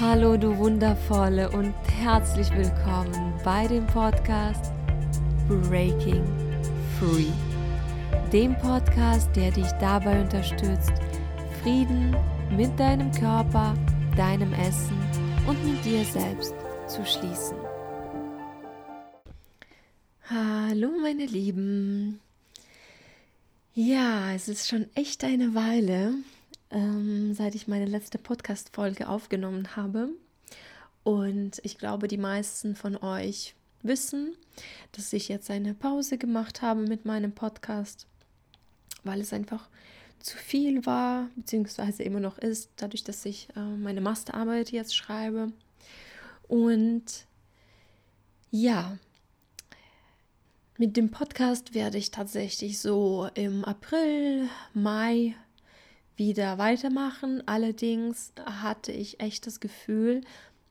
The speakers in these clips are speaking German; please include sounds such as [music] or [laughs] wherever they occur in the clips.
Hallo du wundervolle und herzlich willkommen bei dem Podcast Breaking Free. Dem Podcast, der dich dabei unterstützt, Frieden mit deinem Körper, deinem Essen und mit dir selbst zu schließen. Hallo meine Lieben. Ja, es ist schon echt eine Weile, ähm, seit ich meine letzte Podcast-Folge aufgenommen habe. Und ich glaube, die meisten von euch wissen, dass ich jetzt eine Pause gemacht habe mit meinem Podcast, weil es einfach zu viel war, beziehungsweise immer noch ist, dadurch, dass ich äh, meine Masterarbeit jetzt schreibe. Und ja, mit dem Podcast werde ich tatsächlich so im April, Mai wieder weitermachen. Allerdings hatte ich echt das Gefühl,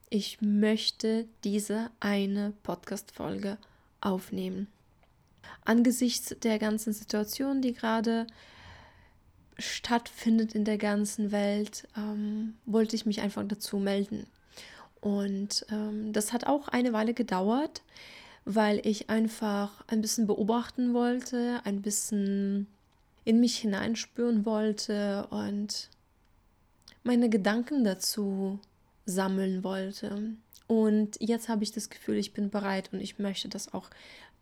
ich möchte diese eine Podcast-Folge aufnehmen. Angesichts der ganzen Situation, die gerade stattfindet in der ganzen Welt, ähm, wollte ich mich einfach dazu melden. Und ähm, das hat auch eine Weile gedauert, weil ich einfach ein bisschen beobachten wollte, ein bisschen in mich hineinspüren wollte und meine Gedanken dazu sammeln wollte. Und jetzt habe ich das Gefühl, ich bin bereit und ich möchte das auch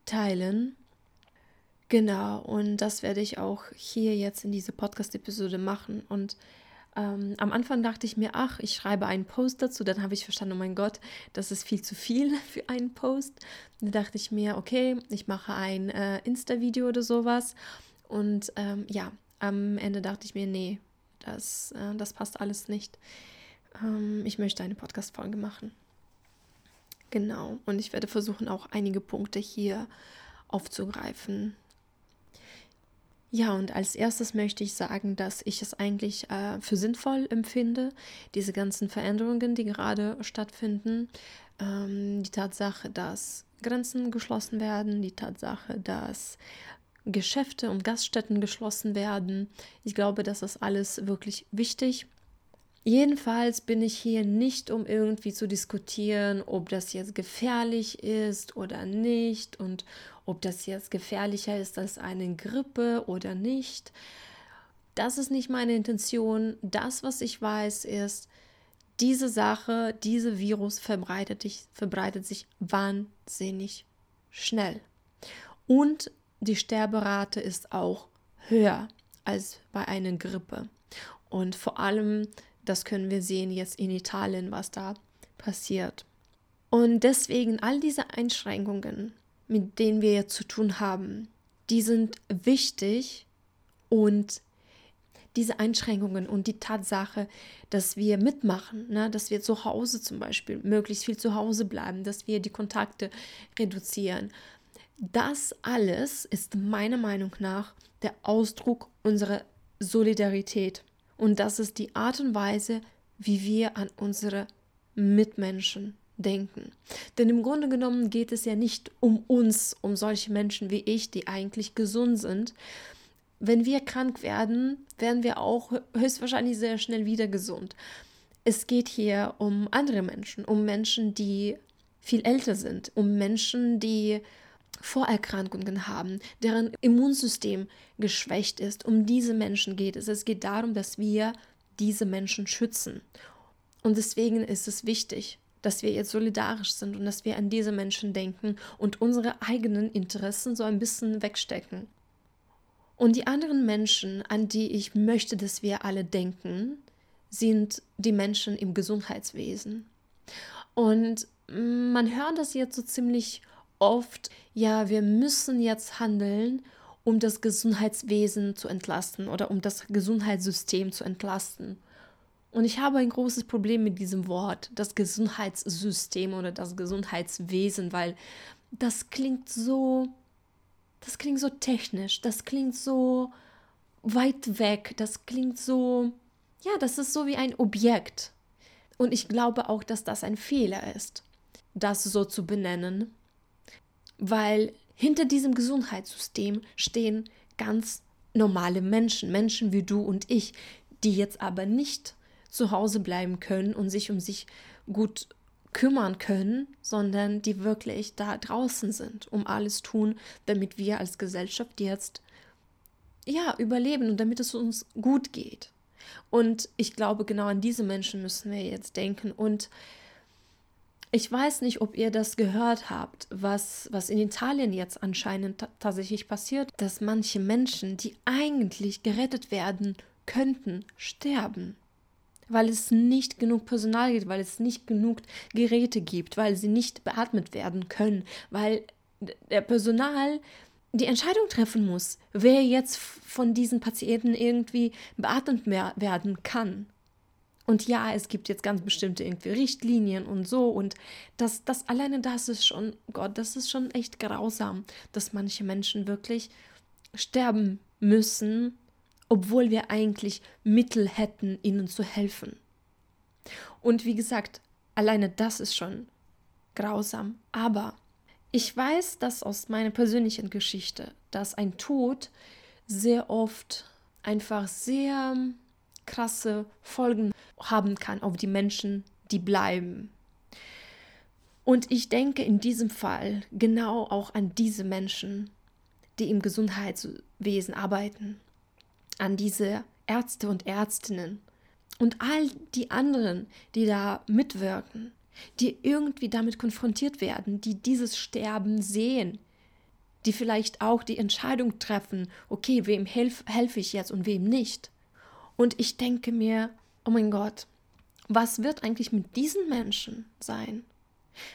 teilen. Genau, und das werde ich auch hier jetzt in dieser Podcast-Episode machen. Und ähm, am Anfang dachte ich mir, ach, ich schreibe einen Post dazu. Dann habe ich verstanden, oh mein Gott, das ist viel zu viel [laughs] für einen Post. Dann dachte ich mir, okay, ich mache ein äh, Insta-Video oder sowas. Und ähm, ja, am Ende dachte ich mir, nee, das, äh, das passt alles nicht. Ähm, ich möchte eine Podcast-Folge machen. Genau. Und ich werde versuchen, auch einige Punkte hier aufzugreifen. Ja, und als erstes möchte ich sagen, dass ich es eigentlich äh, für sinnvoll empfinde, diese ganzen Veränderungen, die gerade stattfinden. Ähm, die Tatsache, dass Grenzen geschlossen werden, die Tatsache, dass Geschäfte und Gaststätten geschlossen werden. Ich glaube, das ist alles wirklich wichtig. Jedenfalls bin ich hier nicht, um irgendwie zu diskutieren, ob das jetzt gefährlich ist oder nicht und ob das jetzt gefährlicher ist als eine Grippe oder nicht. Das ist nicht meine Intention. Das, was ich weiß, ist, diese Sache, dieser Virus verbreitet, verbreitet sich wahnsinnig schnell. Und die Sterberate ist auch höher als bei einer Grippe. Und vor allem, das können wir sehen jetzt in Italien, was da passiert. Und deswegen all diese Einschränkungen, mit denen wir jetzt zu tun haben, die sind wichtig und diese Einschränkungen und die Tatsache, dass wir mitmachen, ne, dass wir zu Hause zum Beispiel möglichst viel zu Hause bleiben, dass wir die Kontakte reduzieren, das alles ist meiner Meinung nach der Ausdruck unserer Solidarität. Und das ist die Art und Weise, wie wir an unsere Mitmenschen denken. Denn im Grunde genommen geht es ja nicht um uns, um solche Menschen wie ich, die eigentlich gesund sind. Wenn wir krank werden, werden wir auch höchstwahrscheinlich sehr schnell wieder gesund. Es geht hier um andere Menschen, um Menschen, die viel älter sind, um Menschen, die Vorerkrankungen haben, deren Immunsystem geschwächt ist. Um diese Menschen geht es. Es geht darum, dass wir diese Menschen schützen. Und deswegen ist es wichtig, dass wir jetzt solidarisch sind und dass wir an diese Menschen denken und unsere eigenen Interessen so ein bisschen wegstecken. Und die anderen Menschen, an die ich möchte, dass wir alle denken, sind die Menschen im Gesundheitswesen. Und man hört das jetzt so ziemlich oft, ja, wir müssen jetzt handeln, um das Gesundheitswesen zu entlasten oder um das Gesundheitssystem zu entlasten. Und ich habe ein großes Problem mit diesem Wort, das Gesundheitssystem oder das Gesundheitswesen, weil das klingt so, das klingt so technisch, das klingt so weit weg, das klingt so, ja, das ist so wie ein Objekt. Und ich glaube auch, dass das ein Fehler ist, das so zu benennen weil hinter diesem Gesundheitssystem stehen ganz normale Menschen, Menschen wie du und ich, die jetzt aber nicht zu Hause bleiben können und sich um sich gut kümmern können, sondern die wirklich da draußen sind, um alles tun, damit wir als Gesellschaft jetzt ja überleben und damit es uns gut geht. Und ich glaube, genau an diese Menschen müssen wir jetzt denken. Und ich weiß nicht, ob ihr das gehört habt, was, was in Italien jetzt anscheinend tatsächlich passiert, dass manche Menschen, die eigentlich gerettet werden könnten, sterben. Weil es nicht genug Personal gibt, weil es nicht genug Geräte gibt, weil sie nicht beatmet werden können, weil der Personal die Entscheidung treffen muss, wer jetzt von diesen Patienten irgendwie beatmet werden kann. Und ja, es gibt jetzt ganz bestimmte irgendwie Richtlinien und so. Und das, das alleine das ist schon, Gott, das ist schon echt grausam, dass manche Menschen wirklich sterben müssen, obwohl wir eigentlich Mittel hätten, ihnen zu helfen. Und wie gesagt, alleine das ist schon grausam. Aber ich weiß das aus meiner persönlichen Geschichte, dass ein Tod sehr oft einfach sehr krasse Folgen haben kann auf die Menschen, die bleiben. Und ich denke in diesem Fall genau auch an diese Menschen, die im Gesundheitswesen arbeiten, an diese Ärzte und Ärztinnen und all die anderen, die da mitwirken die irgendwie damit konfrontiert werden, die dieses Sterben sehen, die vielleicht auch die Entscheidung treffen, okay, wem helf, helfe ich jetzt und wem nicht. Und ich denke mir, oh mein Gott, was wird eigentlich mit diesen Menschen sein?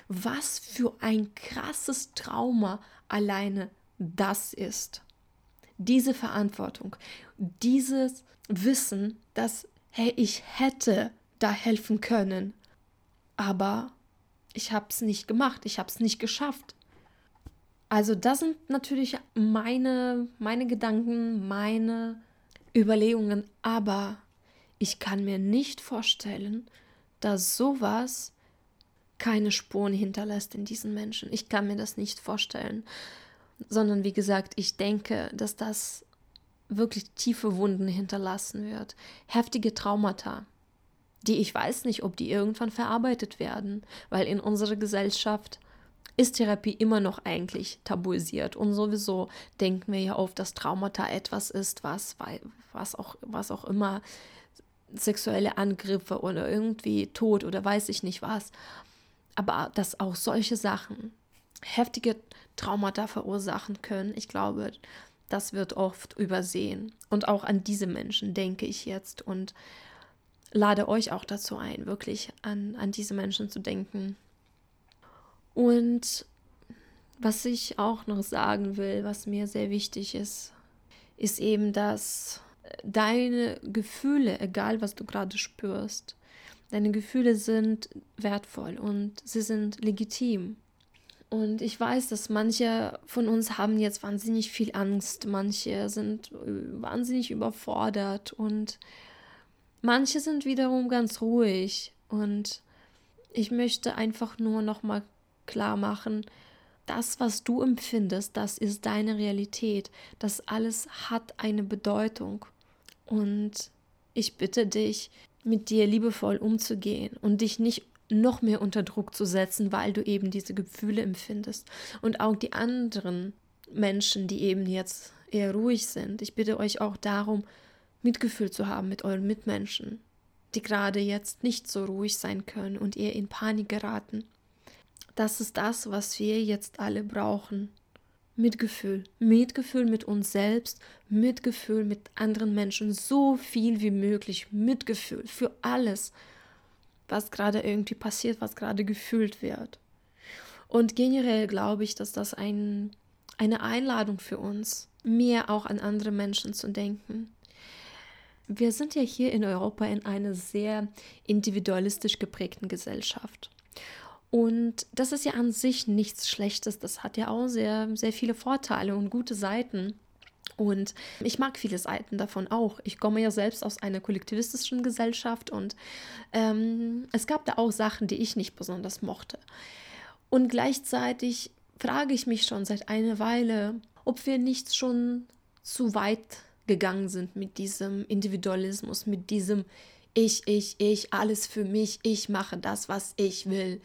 Was für ein krasses Trauma alleine das ist. Diese Verantwortung, dieses Wissen, dass, hey, ich hätte da helfen können, aber ich habe es nicht gemacht, ich habe es nicht geschafft. Also das sind natürlich meine, meine Gedanken, meine Überlegungen, aber ich kann mir nicht vorstellen, dass sowas keine Spuren hinterlässt in diesen Menschen. Ich kann mir das nicht vorstellen, sondern wie gesagt, ich denke, dass das wirklich tiefe Wunden hinterlassen wird, heftige Traumata die ich weiß nicht, ob die irgendwann verarbeitet werden, weil in unserer Gesellschaft ist Therapie immer noch eigentlich tabuisiert und sowieso denken wir ja oft, dass Traumata etwas ist, was, was, auch, was auch immer sexuelle Angriffe oder irgendwie Tod oder weiß ich nicht was. Aber dass auch solche Sachen heftige Traumata verursachen können, ich glaube, das wird oft übersehen. Und auch an diese Menschen denke ich jetzt. Und lade euch auch dazu ein, wirklich an, an diese Menschen zu denken. Und was ich auch noch sagen will, was mir sehr wichtig ist, ist eben, dass deine Gefühle, egal was du gerade spürst, deine Gefühle sind wertvoll und sie sind legitim. Und ich weiß, dass manche von uns haben jetzt wahnsinnig viel Angst, manche sind äh, wahnsinnig überfordert und Manche sind wiederum ganz ruhig und ich möchte einfach nur noch mal klar machen, das, was du empfindest, das ist deine Realität. Das alles hat eine Bedeutung. Und ich bitte dich, mit dir liebevoll umzugehen und dich nicht noch mehr unter Druck zu setzen, weil du eben diese Gefühle empfindest. Und auch die anderen Menschen, die eben jetzt eher ruhig sind. Ich bitte euch auch darum, Mitgefühl zu haben mit euren Mitmenschen, die gerade jetzt nicht so ruhig sein können und ihr in Panik geraten. Das ist das, was wir jetzt alle brauchen. Mitgefühl. Mitgefühl mit uns selbst, Mitgefühl mit anderen Menschen, so viel wie möglich. Mitgefühl für alles, was gerade irgendwie passiert, was gerade gefühlt wird. Und generell glaube ich, dass das ein, eine Einladung für uns, mehr auch an andere Menschen zu denken, wir sind ja hier in Europa in einer sehr individualistisch geprägten Gesellschaft. Und das ist ja an sich nichts Schlechtes. Das hat ja auch sehr, sehr viele Vorteile und gute Seiten. Und ich mag viele Seiten davon auch. Ich komme ja selbst aus einer kollektivistischen Gesellschaft und ähm, es gab da auch Sachen, die ich nicht besonders mochte. Und gleichzeitig frage ich mich schon seit einer Weile, ob wir nicht schon zu weit gegangen sind mit diesem Individualismus, mit diesem ich, ich, ich, alles für mich, ich mache das, was ich will.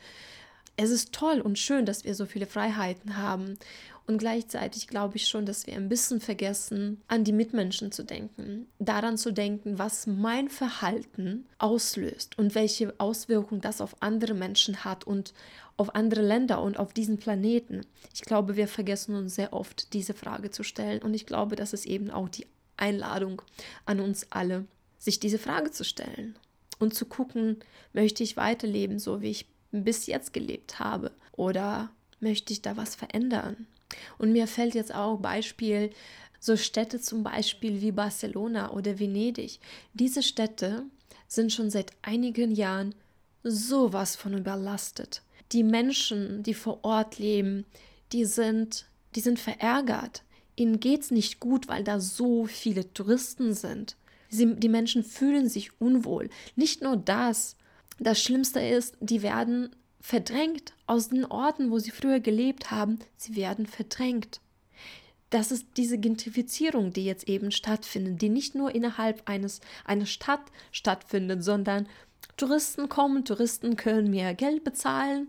Es ist toll und schön, dass wir so viele Freiheiten haben. Und gleichzeitig glaube ich schon, dass wir ein bisschen vergessen, an die Mitmenschen zu denken, daran zu denken, was mein Verhalten auslöst und welche Auswirkungen das auf andere Menschen hat und auf andere Länder und auf diesen Planeten. Ich glaube, wir vergessen uns sehr oft, diese Frage zu stellen. Und ich glaube, das ist eben auch die Einladung an uns alle, sich diese Frage zu stellen und zu gucken, möchte ich weiterleben, so wie ich bis jetzt gelebt habe? Oder möchte ich da was verändern? Und mir fällt jetzt auch Beispiel so Städte zum Beispiel wie Barcelona oder Venedig. Diese Städte sind schon seit einigen Jahren sowas von überlastet. Die Menschen, die vor Ort leben, die sind, die sind verärgert. Ihnen geht es nicht gut, weil da so viele Touristen sind. Sie, die Menschen fühlen sich unwohl. Nicht nur das. Das Schlimmste ist, die werden verdrängt aus den Orten, wo sie früher gelebt haben. Sie werden verdrängt. Das ist diese Gentrifizierung, die jetzt eben stattfindet, die nicht nur innerhalb eines, einer Stadt stattfindet, sondern Touristen kommen, Touristen können mehr Geld bezahlen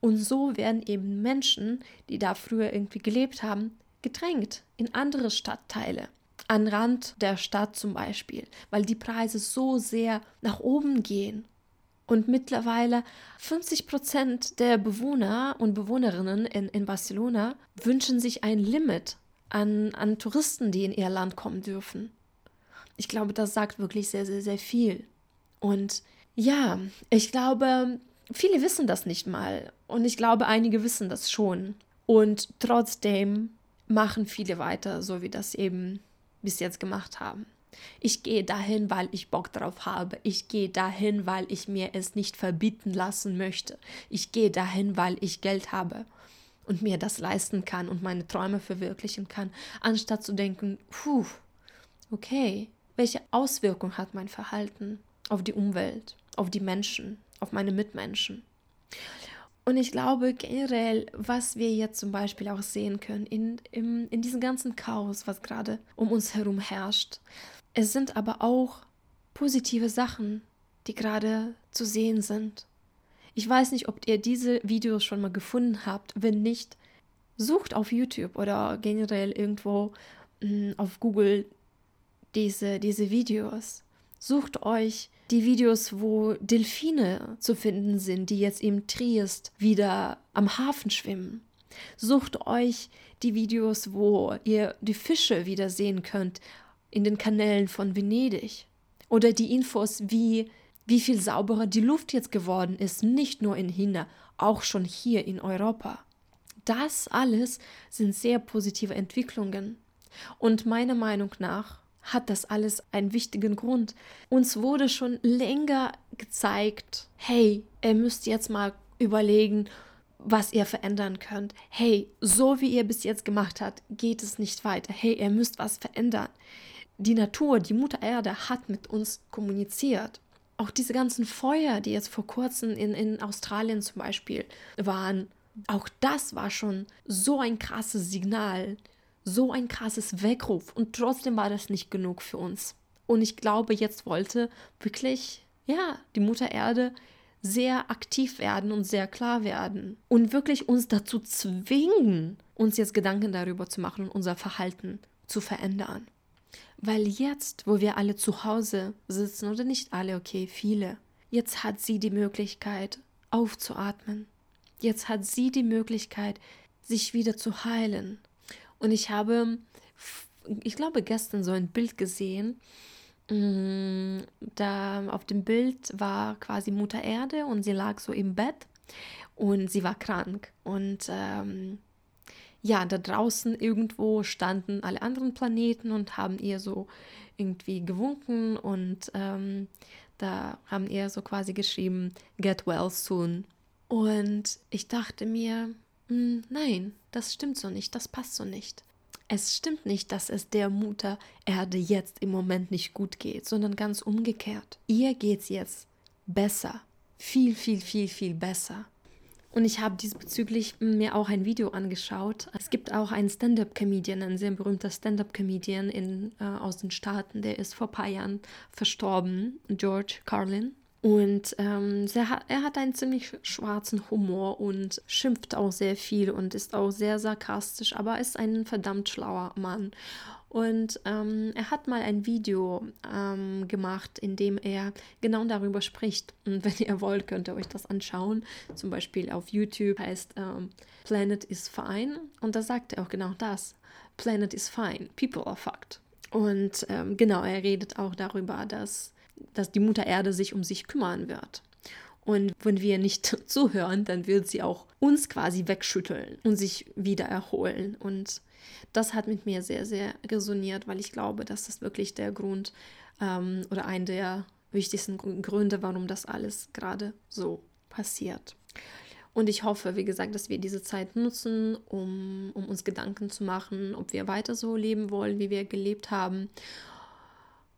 und so werden eben Menschen, die da früher irgendwie gelebt haben, gedrängt in andere Stadtteile an Rand der Stadt zum Beispiel, weil die Preise so sehr nach oben gehen. Und mittlerweile 50 Prozent der Bewohner und Bewohnerinnen in, in Barcelona wünschen sich ein Limit an, an Touristen, die in ihr Land kommen dürfen. Ich glaube, das sagt wirklich sehr, sehr, sehr viel. Und ja, ich glaube, viele wissen das nicht mal. Und ich glaube, einige wissen das schon. Und trotzdem machen viele weiter, so wie das eben bis jetzt gemacht haben. Ich gehe dahin, weil ich Bock drauf habe. Ich gehe dahin, weil ich mir es nicht verbieten lassen möchte. Ich gehe dahin, weil ich Geld habe und mir das leisten kann und meine Träume verwirklichen kann, anstatt zu denken, puh, okay, welche Auswirkung hat mein Verhalten auf die Umwelt, auf die Menschen, auf meine Mitmenschen? Und ich glaube generell, was wir jetzt zum Beispiel auch sehen können in, in, in diesem ganzen Chaos, was gerade um uns herum herrscht, es sind aber auch positive Sachen, die gerade zu sehen sind. Ich weiß nicht, ob ihr diese Videos schon mal gefunden habt. Wenn nicht, sucht auf YouTube oder generell irgendwo mh, hm, auf Google diese, diese Videos. Sucht euch die Videos, wo Delfine zu finden sind, die jetzt im Triest wieder am Hafen schwimmen. Sucht euch die Videos, wo ihr die Fische wieder sehen könnt in den Kanälen von Venedig. Oder die Infos, wie, wie viel sauberer die Luft jetzt geworden ist, nicht nur in China, auch schon hier in Europa. Das alles sind sehr positive Entwicklungen. Und meiner Meinung nach hat das alles einen wichtigen Grund. Uns wurde schon länger gezeigt, hey, ihr müsst jetzt mal überlegen, was ihr verändern könnt. Hey, so wie ihr bis jetzt gemacht habt, geht es nicht weiter. Hey, ihr müsst was verändern. Die Natur, die Mutter Erde hat mit uns kommuniziert. Auch diese ganzen Feuer, die jetzt vor kurzem in, in Australien zum Beispiel waren, auch das war schon so ein krasses Signal, so ein krasses Weckruf und trotzdem war das nicht genug für uns. Und ich glaube, jetzt wollte wirklich, ja, die Mutter Erde sehr aktiv werden und sehr klar werden und wirklich uns dazu zwingen, uns jetzt Gedanken darüber zu machen und unser Verhalten zu verändern. Weil jetzt, wo wir alle zu Hause sitzen, oder nicht alle, okay, viele, jetzt hat sie die Möglichkeit aufzuatmen. Jetzt hat sie die Möglichkeit, sich wieder zu heilen, und ich habe, ich glaube, gestern so ein Bild gesehen. Mm, da auf dem Bild war quasi Mutter Erde und sie lag so im Bett und sie war krank. Und ähm, ja, da draußen irgendwo standen alle anderen Planeten und haben ihr so irgendwie gewunken und ähm, da haben ihr so quasi geschrieben, get well soon. Und ich dachte mir, nein, das stimmt so nicht, das passt so nicht. Es stimmt nicht, dass es der Mutter Erde jetzt im Moment nicht gut geht, sondern ganz umgekehrt. Ihr geht's jetzt besser. Viel, viel, viel, viel besser. Und ich habe diesbezüglich mir auch ein Video angeschaut. Es gibt auch einen Stand-up-Comedian, ein sehr berühmter Stand-up-Comedian äh, aus den Staaten, der ist vor ein paar Jahren verstorben, George Carlin. Und ähm, er hat einen ziemlich schwarzen Humor und schimpft auch sehr viel und ist auch sehr sarkastisch, aber ist ein verdammt schlauer Mann. Und ähm, er hat mal ein Video ähm, gemacht, in dem er genau darüber spricht. Und wenn ihr wollt, könnt ihr euch das anschauen. Zum Beispiel auf YouTube heißt ähm, Planet is fine. Und da sagt er auch genau das. Planet is fine, people are fucked. Und ähm, genau, er redet auch darüber, dass, dass die Mutter Erde sich um sich kümmern wird. Und wenn wir nicht [laughs] zuhören, dann wird sie auch uns quasi wegschütteln und sich wieder erholen. Und das hat mit mir sehr, sehr resoniert, weil ich glaube, dass das wirklich der Grund ähm, oder ein der wichtigsten Gründe, warum das alles gerade so passiert. Und ich hoffe, wie gesagt, dass wir diese Zeit nutzen, um, um uns Gedanken zu machen, ob wir weiter so leben wollen, wie wir gelebt haben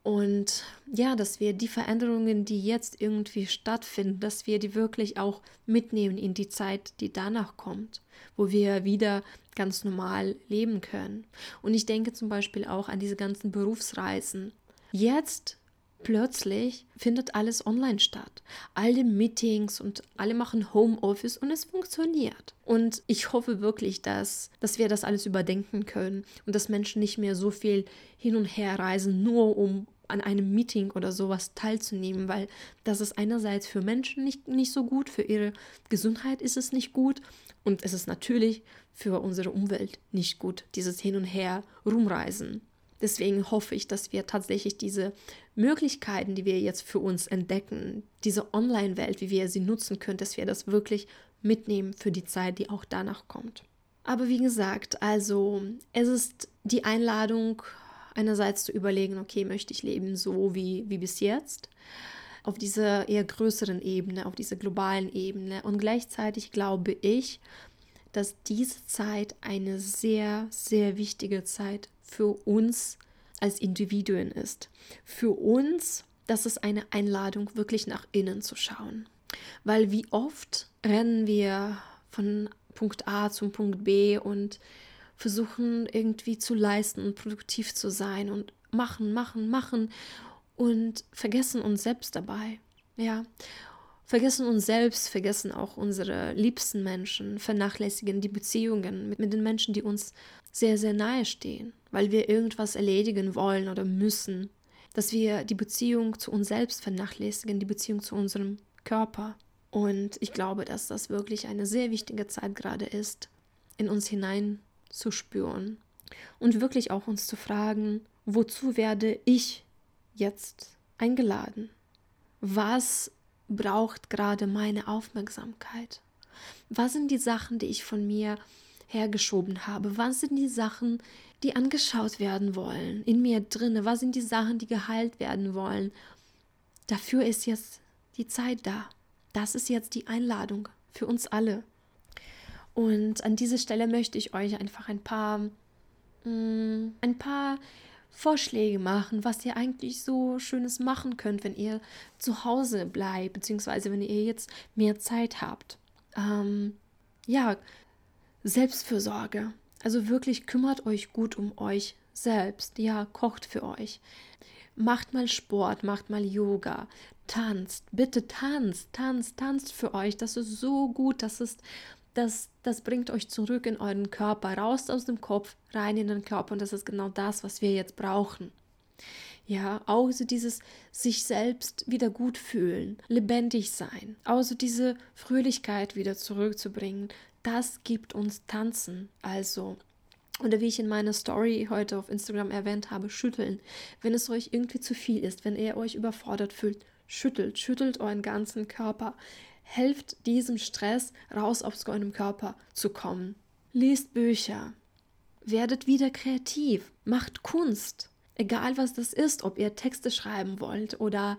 und ja, dass wir die Veränderungen, die jetzt irgendwie stattfinden, dass wir die wirklich auch mitnehmen in die Zeit, die danach kommt, wo wir wieder ganz normal leben können. Und ich denke zum Beispiel auch an diese ganzen Berufsreisen. Jetzt plötzlich findet alles online statt. Alle Meetings und alle machen Homeoffice und es funktioniert. Und ich hoffe wirklich, dass, dass wir das alles überdenken können und dass Menschen nicht mehr so viel hin und her reisen, nur um an einem Meeting oder sowas teilzunehmen, weil das ist einerseits für Menschen nicht, nicht so gut, für ihre Gesundheit ist es nicht gut und es ist natürlich für unsere Umwelt nicht gut, dieses Hin und Her rumreisen. Deswegen hoffe ich, dass wir tatsächlich diese Möglichkeiten, die wir jetzt für uns entdecken, diese Online-Welt, wie wir sie nutzen können, dass wir das wirklich mitnehmen für die Zeit, die auch danach kommt. Aber wie gesagt, also es ist die Einladung einerseits zu überlegen, okay, möchte ich leben so wie, wie bis jetzt, auf dieser eher größeren Ebene, auf dieser globalen Ebene. Und gleichzeitig glaube ich, dass diese Zeit eine sehr, sehr wichtige Zeit für uns als Individuen ist. Für uns, das ist eine Einladung, wirklich nach innen zu schauen. Weil wie oft rennen wir von Punkt A zum Punkt B und versuchen irgendwie zu leisten und produktiv zu sein und machen, machen, machen und vergessen uns selbst dabei. Ja, vergessen uns selbst, vergessen auch unsere liebsten Menschen, vernachlässigen die Beziehungen mit, mit den Menschen, die uns sehr, sehr nahe stehen, weil wir irgendwas erledigen wollen oder müssen. Dass wir die Beziehung zu uns selbst vernachlässigen, die Beziehung zu unserem Körper. Und ich glaube, dass das wirklich eine sehr wichtige Zeit gerade ist, in uns hinein zu spüren und wirklich auch uns zu fragen, wozu werde ich jetzt eingeladen? Was braucht gerade meine Aufmerksamkeit? Was sind die Sachen, die ich von mir hergeschoben habe? Was sind die Sachen, die angeschaut werden wollen in mir drinne? Was sind die Sachen, die geheilt werden wollen? Dafür ist jetzt die Zeit da. Das ist jetzt die Einladung für uns alle. Und an dieser Stelle möchte ich euch einfach ein paar, mh, mm, ein paar Vorschläge machen, was ihr eigentlich so Schönes machen könnt, wenn ihr zu Hause bleibt, beziehungsweise wenn ihr jetzt mehr Zeit habt. Ähm, ja, Selbstfürsorge. Also wirklich kümmert euch gut um euch selbst. Ja, kocht für euch. Macht mal Sport, macht mal Yoga, tanzt, bitte tanzt, tanzt, tanzt für euch. Das ist so gut, das ist das, das bringt euch zurück in euren Körper, raus aus dem Kopf, rein in den Körper. Und das ist genau das, was wir jetzt brauchen. Ja, auch so dieses sich selbst wieder gut fühlen, lebendig sein, auch so diese Fröhlichkeit wieder zurückzubringen, das gibt uns Tanzen. Also, oder wie ich in meiner Story heute auf Instagram erwähnt habe, schütteln. Wenn es euch irgendwie zu viel ist, wenn ihr euch überfordert fühlt, schüttelt, schüttelt euren ganzen Körper helft diesem Stress raus aus eurem Körper zu kommen. Lest Bücher, werdet wieder kreativ, macht Kunst, egal was das ist, ob ihr Texte schreiben wollt oder,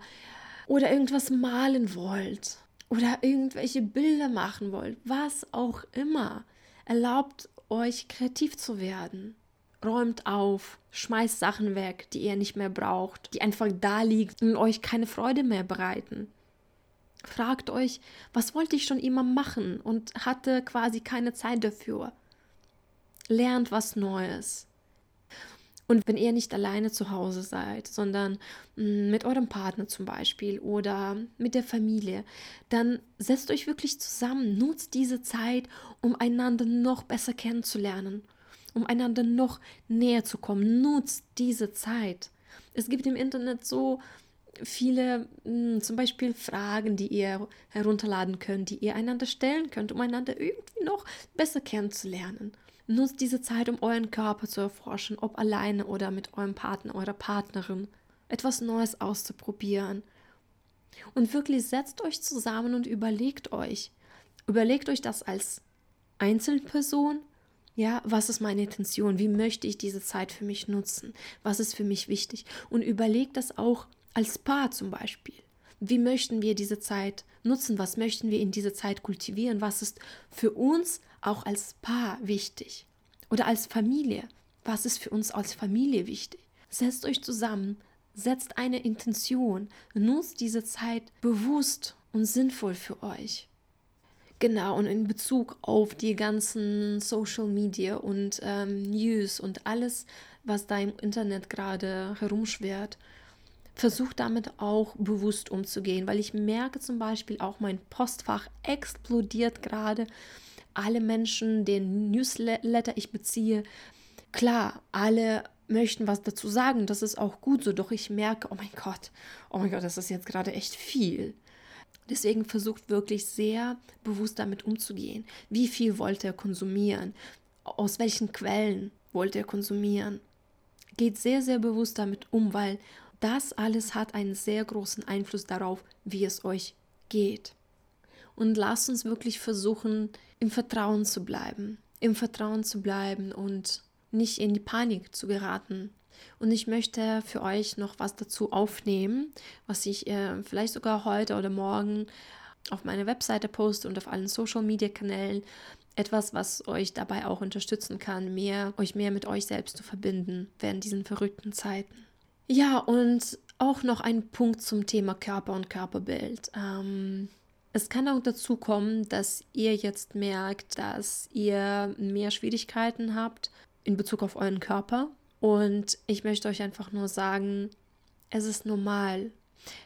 oder irgendwas malen wollt oder irgendwelche Bilder machen wollt, was auch immer. Erlaubt euch kreativ zu werden. Räumt auf, schmeißt Sachen weg, die ihr nicht mehr braucht, die einfach da liegen und euch keine Freude mehr bereiten. Fragt euch, was wollte ich schon immer machen und hatte quasi keine Zeit dafür. Lernt was Neues. Und wenn ihr nicht alleine zu Hause seid, sondern mm, mit eurem Partner zum Beispiel oder mit der Familie, dann setzt euch wirklich zusammen, nutzt diese Zeit, um einander noch besser kennenzulernen, um einander noch näher zu kommen. Nutzt diese Zeit. Es gibt im Internet so viele mh, zum Beispiel Fragen, die ihr herunterladen könnt, die ihr einander stellen könnt, um einander irgendwie noch besser kennenzulernen. Nutzt diese Zeit, um euren Körper zu erforschen, ob alleine oder mit eurem Partner, eurer Partnerin. Etwas Neues auszuprobieren. Und wirklich setzt euch zusammen und überlegt euch. Überlegt euch das als Einzelperson. Ja, was ist meine Intention? Wie möchte ich diese Zeit für mich nutzen? Was ist für mich wichtig? Und überlegt das auch als Paar zum Beispiel. Wie möchten wir diese Zeit nutzen? Was möchten wir in dieser Zeit kultivieren? Was ist für uns auch als Paar wichtig? Oder als Familie? Was ist für uns als Familie wichtig? Setzt euch zusammen, setzt eine Intention, nutzt diese Zeit bewusst und sinnvoll für euch. Genau, und in Bezug auf die ganzen Social Media und ähm, News und alles, was da im Internet gerade herumschwirrt, versucht damit auch bewusst umzugehen, weil ich merke zum Beispiel auch, mein Postfach explodiert gerade. Alle Menschen, den Newsletter ich beziehe, klar, alle möchten was dazu sagen, das ist auch gut so, doch ich merke, oh mein Gott, oh mein Gott, das ist jetzt gerade echt viel. Deswegen versucht wirklich sehr bewusst damit umzugehen. Wie viel wollte er konsumieren? Aus welchen Quellen wollte er konsumieren? Geht sehr, sehr bewusst damit um, weil das alles hat einen sehr großen Einfluss darauf, wie es euch geht. Und lasst uns wirklich versuchen, im Vertrauen zu bleiben, im Vertrauen zu bleiben und nicht in die Panik zu geraten. Und ich möchte für euch noch was dazu aufnehmen, was ich äh, vielleicht sogar heute oder morgen auf meiner Webseite poste und auf allen Social Media Kanälen. Etwas, was euch dabei auch unterstützen kann, mehr, euch mehr mit euch selbst zu verbinden während diesen verrückten Zeiten. Ja, und auch noch ein Punkt zum Thema Körper und Körperbild. Ähm, es kann auch dazu kommen, dass ihr jetzt merkt, dass ihr mehr Schwierigkeiten habt in Bezug auf euren Körper. Und ich möchte euch einfach nur sagen, es ist normal.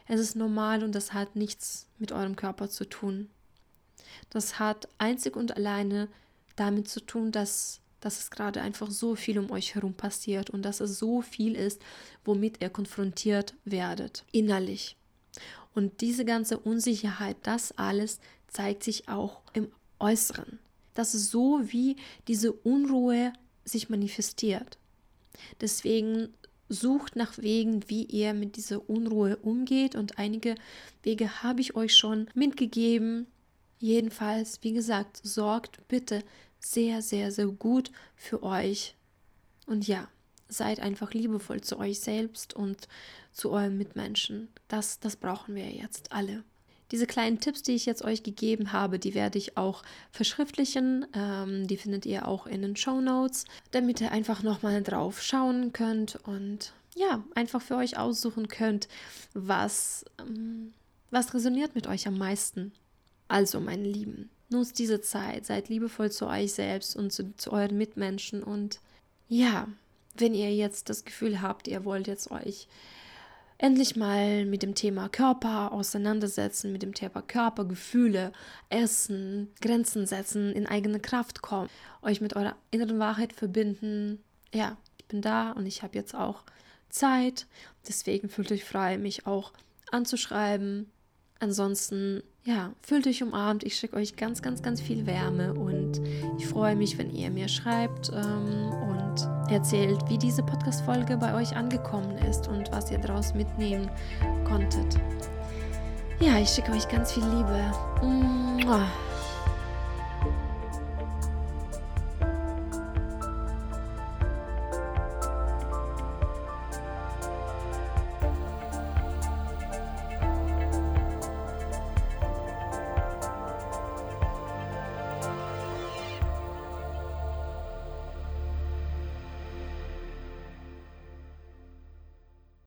Es ist normal und das hat nichts mit eurem Körper zu tun. Das hat einzig und alleine damit zu tun, dass dass es gerade einfach so viel um euch herum passiert und dass es so viel ist, womit ihr konfrontiert werdet, innerlich. Und diese ganze Unsicherheit, das alles zeigt sich auch im Äußeren. Das ist so, wie diese Unruhe sich manifestiert. Deswegen sucht nach Wegen, wie ihr mit dieser Unruhe umgeht und einige Wege habe ich euch schon mitgegeben. Jedenfalls, wie gesagt, sorgt bitte sehr, sehr, sehr gut für euch. Und ja, seid einfach liebevoll zu euch selbst und zu euren Mitmenschen. Das, das brauchen wir jetzt alle. Diese kleinen Tipps, die ich jetzt euch gegeben habe, die werde ich auch verschriftlichen. Ähm, die findet ihr auch in den Show Notes, damit ihr einfach nochmal drauf schauen könnt und ja, einfach für euch aussuchen könnt, was, ähm, was resoniert mit euch am meisten. Also, meine Lieben, Nutzt diese Zeit, seid liebevoll zu euch selbst und zu, zu euren Mitmenschen. Und ja, wenn ihr jetzt das Gefühl habt, ihr wollt jetzt euch endlich mal mit dem Thema Körper auseinandersetzen, mit dem Thema Körper, Gefühle, Essen, Grenzen setzen, in eigene Kraft kommen, euch mit eurer inneren Wahrheit verbinden. Ja, ich bin da und ich habe jetzt auch Zeit. Deswegen fühlt euch frei, mich auch anzuschreiben. Ansonsten ja, fühlt euch umarmt. Ich schicke euch ganz, ganz, ganz viel Wärme und ich freue mich, wenn ihr mir schreibt ähm, und erzählt, wie diese Podcast-Folge bei euch angekommen ist und was ihr daraus mitnehmen konntet. Ja, ich schicke euch ganz viel Liebe. Mua.